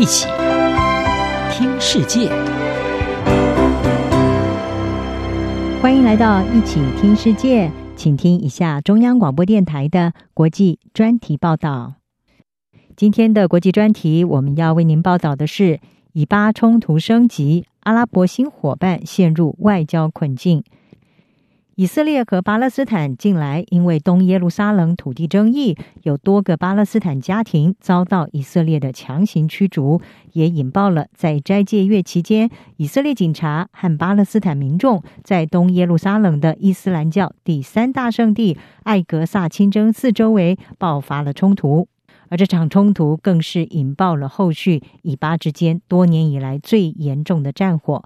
一起听世界，欢迎来到一起听世界，请听一下中央广播电台的国际专题报道。今天的国际专题，我们要为您报道的是：以巴冲突升级，阿拉伯新伙伴陷入外交困境。以色列和巴勒斯坦近来因为东耶路撒冷土地争议，有多个巴勒斯坦家庭遭到以色列的强行驱逐，也引爆了在斋戒月期间，以色列警察和巴勒斯坦民众在东耶路撒冷的伊斯兰教第三大圣地艾格萨清真寺周围爆发了冲突，而这场冲突更是引爆了后续以巴之间多年以来最严重的战火。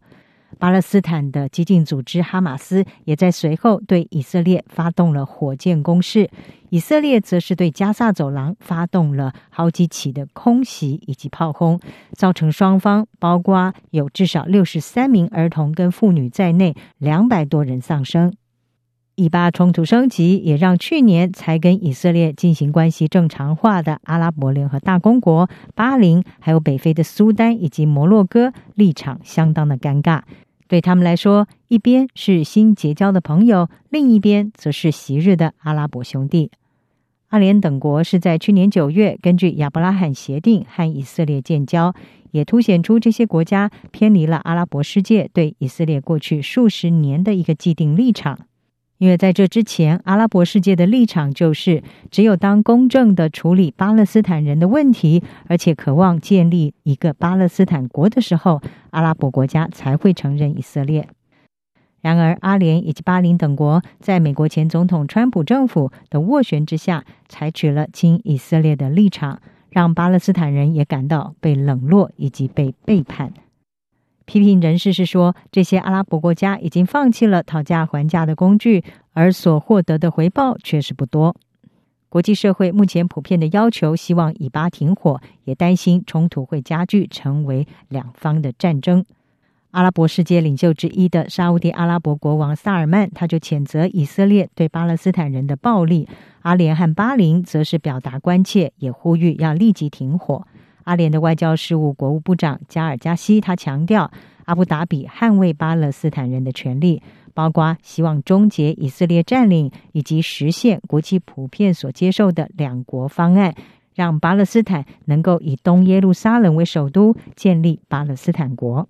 巴勒斯坦的激进组织哈马斯也在随后对以色列发动了火箭攻势，以色列则是对加萨走廊发动了好几起的空袭以及炮轰，造成双方包括有至少六十三名儿童跟妇女在内两百多人丧生。以巴冲突升级，也让去年才跟以色列进行关系正常化的阿拉伯联合大公国、巴林，还有北非的苏丹以及摩洛哥立场相当的尴尬。对他们来说，一边是新结交的朋友，另一边则是昔日的阿拉伯兄弟。阿联等国是在去年九月根据亚伯拉罕协定和以色列建交，也凸显出这些国家偏离了阿拉伯世界对以色列过去数十年的一个既定立场。因为在这之前，阿拉伯世界的立场就是，只有当公正的处理巴勒斯坦人的问题，而且渴望建立一个巴勒斯坦国的时候，阿拉伯国家才会承认以色列。然而，阿联以及巴林等国在美国前总统川普政府的斡旋之下，采取了亲以色列的立场，让巴勒斯坦人也感到被冷落以及被背叛。批评人士是说，这些阿拉伯国家已经放弃了讨价还价的工具，而所获得的回报却是不多。国际社会目前普遍的要求，希望以巴停火，也担心冲突会加剧，成为两方的战争。阿拉伯世界领袖之一的沙乌地阿拉伯国王萨尔曼，他就谴责以色列对巴勒斯坦人的暴力。阿联和巴林则是表达关切，也呼吁要立即停火。阿联的外交事务国务部长加尔加西，他强调，阿布达比捍卫巴勒斯坦人的权利，包括希望终结以色列占领，以及实现国际普遍所接受的两国方案，让巴勒斯坦能够以东耶路撒冷为首都，建立巴勒斯坦国。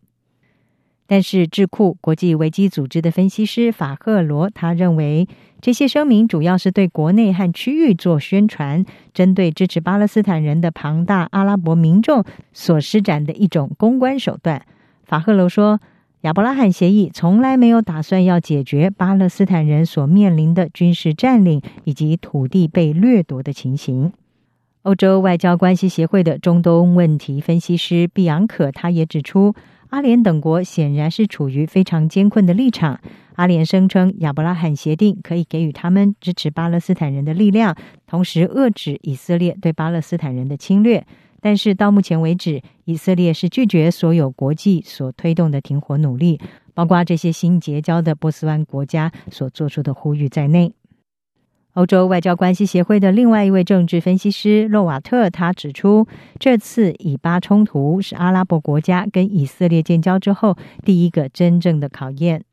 但是，智库国际危机组织的分析师法赫罗他认为，这些声明主要是对国内和区域做宣传，针对支持巴勒斯坦人的庞大阿拉伯民众所施展的一种公关手段。法赫罗说，亚伯拉罕协议从来没有打算要解决巴勒斯坦人所面临的军事占领以及土地被掠夺的情形。欧洲外交关系协会的中东问题分析师毕昂可他也指出。阿联等国显然是处于非常艰困的立场。阿联声称亚伯拉罕协定可以给予他们支持巴勒斯坦人的力量，同时遏制以色列对巴勒斯坦人的侵略。但是到目前为止，以色列是拒绝所有国际所推动的停火努力，包括这些新结交的波斯湾国家所做出的呼吁在内。欧洲外交关系协会的另外一位政治分析师洛瓦特，他指出，这次以巴冲突是阿拉伯国家跟以色列建交之后第一个真正的考验。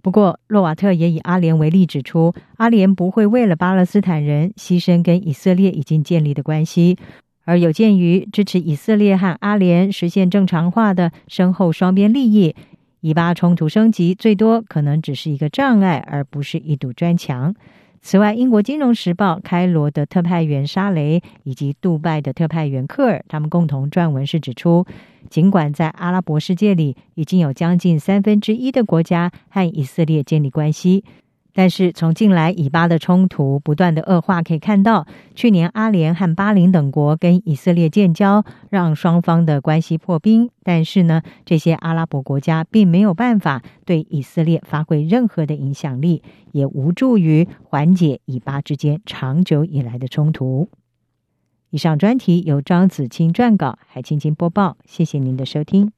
不过，洛瓦特也以阿联为例，指出阿联不会为了巴勒斯坦人牺牲跟以色列已经建立的关系，而有鉴于支持以色列和阿联实现正常化的深厚双边利益，以巴冲突升级最多可能只是一个障碍，而不是一堵砖墙。此外，英国《金融时报》开罗的特派员沙雷以及杜拜的特派员科尔，他们共同撰文是指出，尽管在阿拉伯世界里已经有将近三分之一的国家和以色列建立关系。但是，从近来以巴的冲突不断的恶化可以看到，去年阿联和巴林等国跟以色列建交，让双方的关系破冰。但是呢，这些阿拉伯国家并没有办法对以色列发挥任何的影响力，也无助于缓解以巴之间长久以来的冲突。以上专题由张子清撰稿，海青青播报。谢谢您的收听。